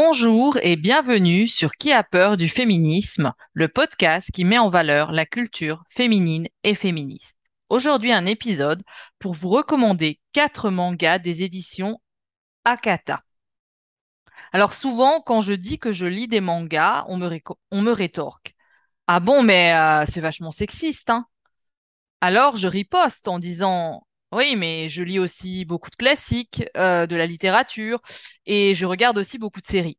Bonjour et bienvenue sur Qui a peur du féminisme, le podcast qui met en valeur la culture féminine et féministe. Aujourd'hui, un épisode pour vous recommander quatre mangas des éditions Akata. Alors souvent, quand je dis que je lis des mangas, on me, rétorque. Ah bon, mais euh, c'est vachement sexiste, hein Alors je riposte en disant oui, mais je lis aussi beaucoup de classiques, euh, de la littérature, et je regarde aussi beaucoup de séries.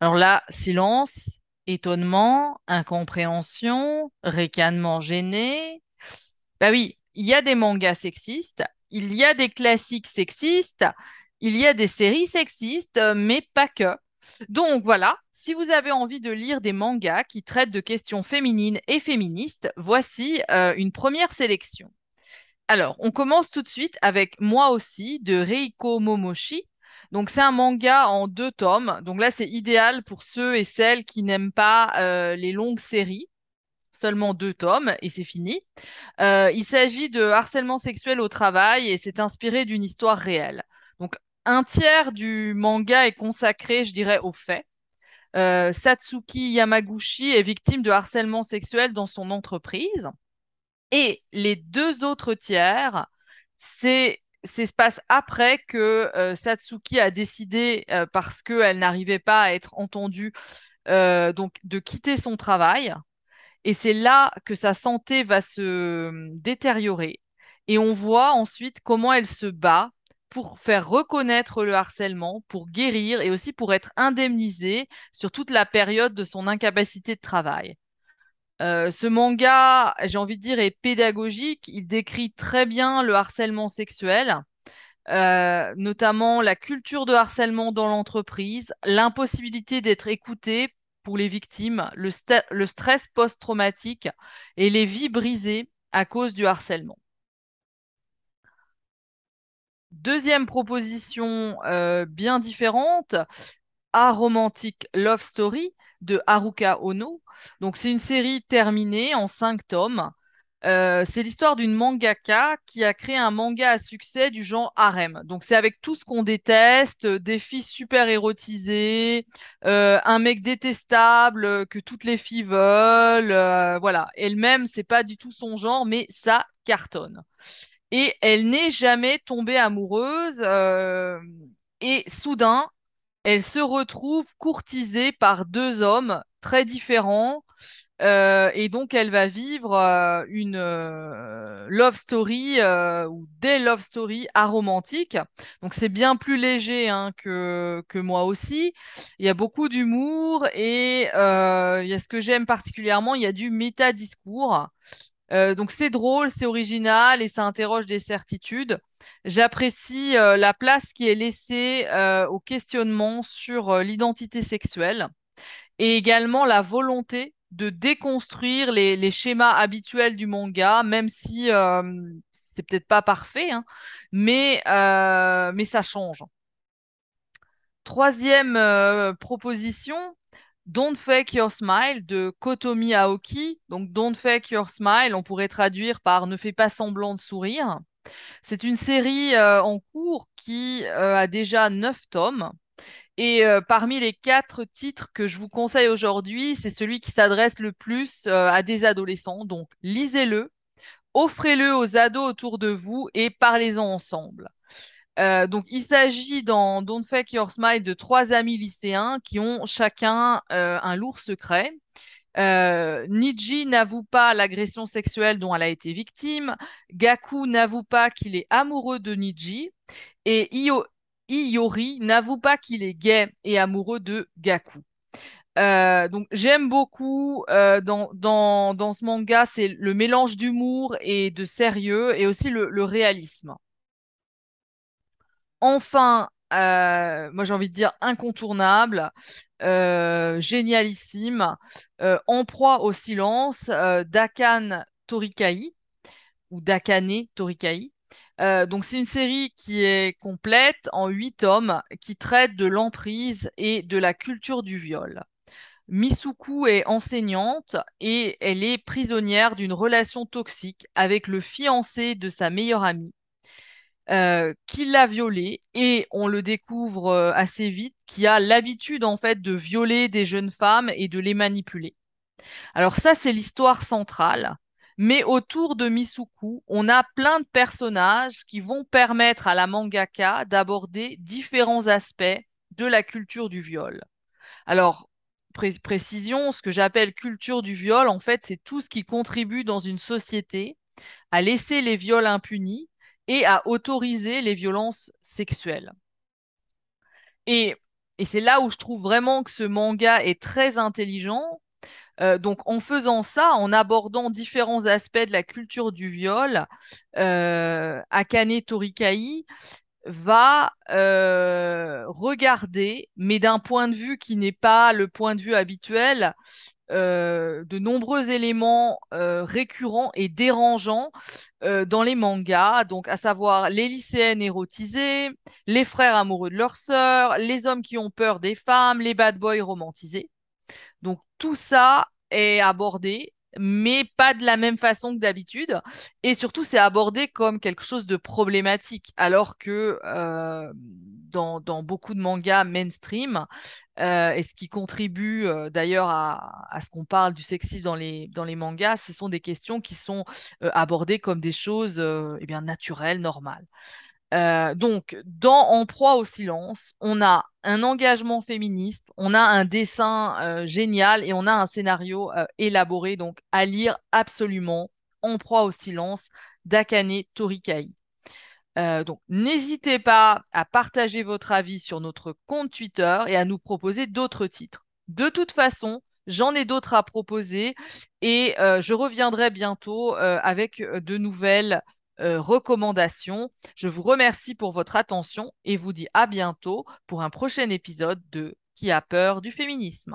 Alors là, silence, étonnement, incompréhension, ricanement gêné. Bah oui, il y a des mangas sexistes, il y a des classiques sexistes, il y a des séries sexistes, mais pas que. Donc voilà, si vous avez envie de lire des mangas qui traitent de questions féminines et féministes, voici euh, une première sélection. Alors, on commence tout de suite avec Moi aussi de Reiko Momoshi. Donc, c'est un manga en deux tomes. Donc là, c'est idéal pour ceux et celles qui n'aiment pas euh, les longues séries. Seulement deux tomes et c'est fini. Euh, il s'agit de harcèlement sexuel au travail et c'est inspiré d'une histoire réelle. Donc, un tiers du manga est consacré, je dirais, aux faits. Euh, Satsuki Yamaguchi est victime de harcèlement sexuel dans son entreprise. Et les deux autres tiers, c'est se passe après que euh, Satsuki a décidé, euh, parce qu'elle n'arrivait pas à être entendue, euh, donc de quitter son travail. Et c'est là que sa santé va se détériorer. Et on voit ensuite comment elle se bat pour faire reconnaître le harcèlement, pour guérir et aussi pour être indemnisée sur toute la période de son incapacité de travail. Euh, ce manga, j'ai envie de dire, est pédagogique. Il décrit très bien le harcèlement sexuel, euh, notamment la culture de harcèlement dans l'entreprise, l'impossibilité d'être écouté pour les victimes, le, stress post-traumatique et les vies brisées à cause du harcèlement. Deuxième proposition euh, bien différente, Aromantic Love Story de Haruka Ono. Donc, c'est une série terminée en cinq tomes. Euh, c'est l'histoire d'une mangaka qui a créé un manga à succès du genre harem. Donc c'est avec tout ce qu'on déteste, des filles super érotisées, euh, un mec détestable que toutes les filles veulent, euh, voilà. Elle-même, c'est pas du tout son genre, mais ça cartonne. Et elle n'est jamais tombée amoureuse. et soudain, elle se retrouve courtisée par deux hommes très différents. Euh, et donc, elle va vivre euh, une euh, love story ou des love stories aromantiques. Donc, c'est bien plus léger hein, que, que moi aussi. Il y a beaucoup d'humour et il y a ce que j'aime particulièrement, il y a du métadiscours. donc, c'est drôle, c'est original et ça interroge des certitudes. J'apprécie euh, la place qui est laissée euh, au questionnement sur euh, l'identité sexuelle et également la volonté de déconstruire les, schémas habituels du manga, même si c'est peut-être pas parfait, hein, mais, mais ça change. Troisième proposition, Don't Fake Your Smile de Kotomi Aoki. Donc, Don't Fake Your Smile, on pourrait traduire par Ne fais pas semblant de sourire. C'est une série euh, en cours qui euh, a déjà neuf tomes. Et euh, parmi les quatre titres que je vous conseille aujourd'hui, c'est celui qui s'adresse le plus à des adolescents. Donc, lisez-le, offrez-le aux ados autour de vous et parlez-en ensemble. donc, il s'agit dans Don't Fake Your Smile de trois amis lycéens qui ont chacun un lourd secret. Euh, Niji n'avoue pas l'agression sexuelle dont elle a été victime. Gaku n'avoue pas qu'il est amoureux de Niji. Et Iyori n'avoue pas qu'il est gay et amoureux de Gaku. Euh, donc j'aime beaucoup euh, dans, dans, ce manga, c'est le mélange d'humour et de sérieux et aussi le réalisme. Enfin, moi j'ai envie de dire incontournable, euh, génialissime, euh, en proie au silence, euh, Dakan Torikai, ou Dakane Torikai. donc c'est une série qui est complète en huit tomes qui traite de l'emprise et de la culture du viol. Misuku est enseignante et elle est prisonnière d'une relation toxique avec le fiancé de sa meilleure amie. Euh, qui l'a violée et on le découvre euh, assez vite, qui a l'habitude en fait de violer des jeunes femmes et de les manipuler. Alors ça, c'est l'histoire centrale. Mais autour de Misuku, on a plein de personnages qui vont permettre à la mangaka d'aborder différents aspects de la culture du viol. Alors, précision, ce que j'appelle culture du viol, en fait, c'est tout ce qui contribue dans une société à laisser les viols impunis et à autoriser les violences sexuelles. Et, c'est là où je trouve vraiment que ce manga est très intelligent, euh, donc, en faisant ça, en abordant différents aspects de la culture du viol, euh, Akane Torikai va euh, regarder, mais d'un point de vue qui n'est pas le point de vue habituel, euh, de nombreux éléments récurrents et dérangeants dans les mangas, donc à savoir les lycéennes érotisées, les frères amoureux de leurs sœurs, les hommes qui ont peur des femmes, les bad boys romantisés. Donc tout ça est abordé, mais pas de la même façon que d'habitude. Et surtout, c'est abordé comme quelque chose de problématique, alors que euh, dans, beaucoup de mangas mainstream, euh, et ce qui contribue euh, d'ailleurs à, ce qu'on parle du sexisme dans les, mangas, ce sont des questions qui sont abordées comme des choses eh bien, naturelles, normales. Euh, donc, dans En proie au silence, on a un engagement féministe, on a un dessin euh, génial et on a un scénario euh, élaboré, donc à lire absolument En proie au silence d'Akane Torikai. Donc, n'hésitez pas à partager votre avis sur notre compte Twitter et à nous proposer d'autres titres. De toute façon, J'en ai d'autres à proposer et je reviendrai bientôt avec de nouvelles euh, recommandations. Je vous remercie pour votre attention et vous dis à bientôt pour un prochain épisode de Qui a peur du féminisme?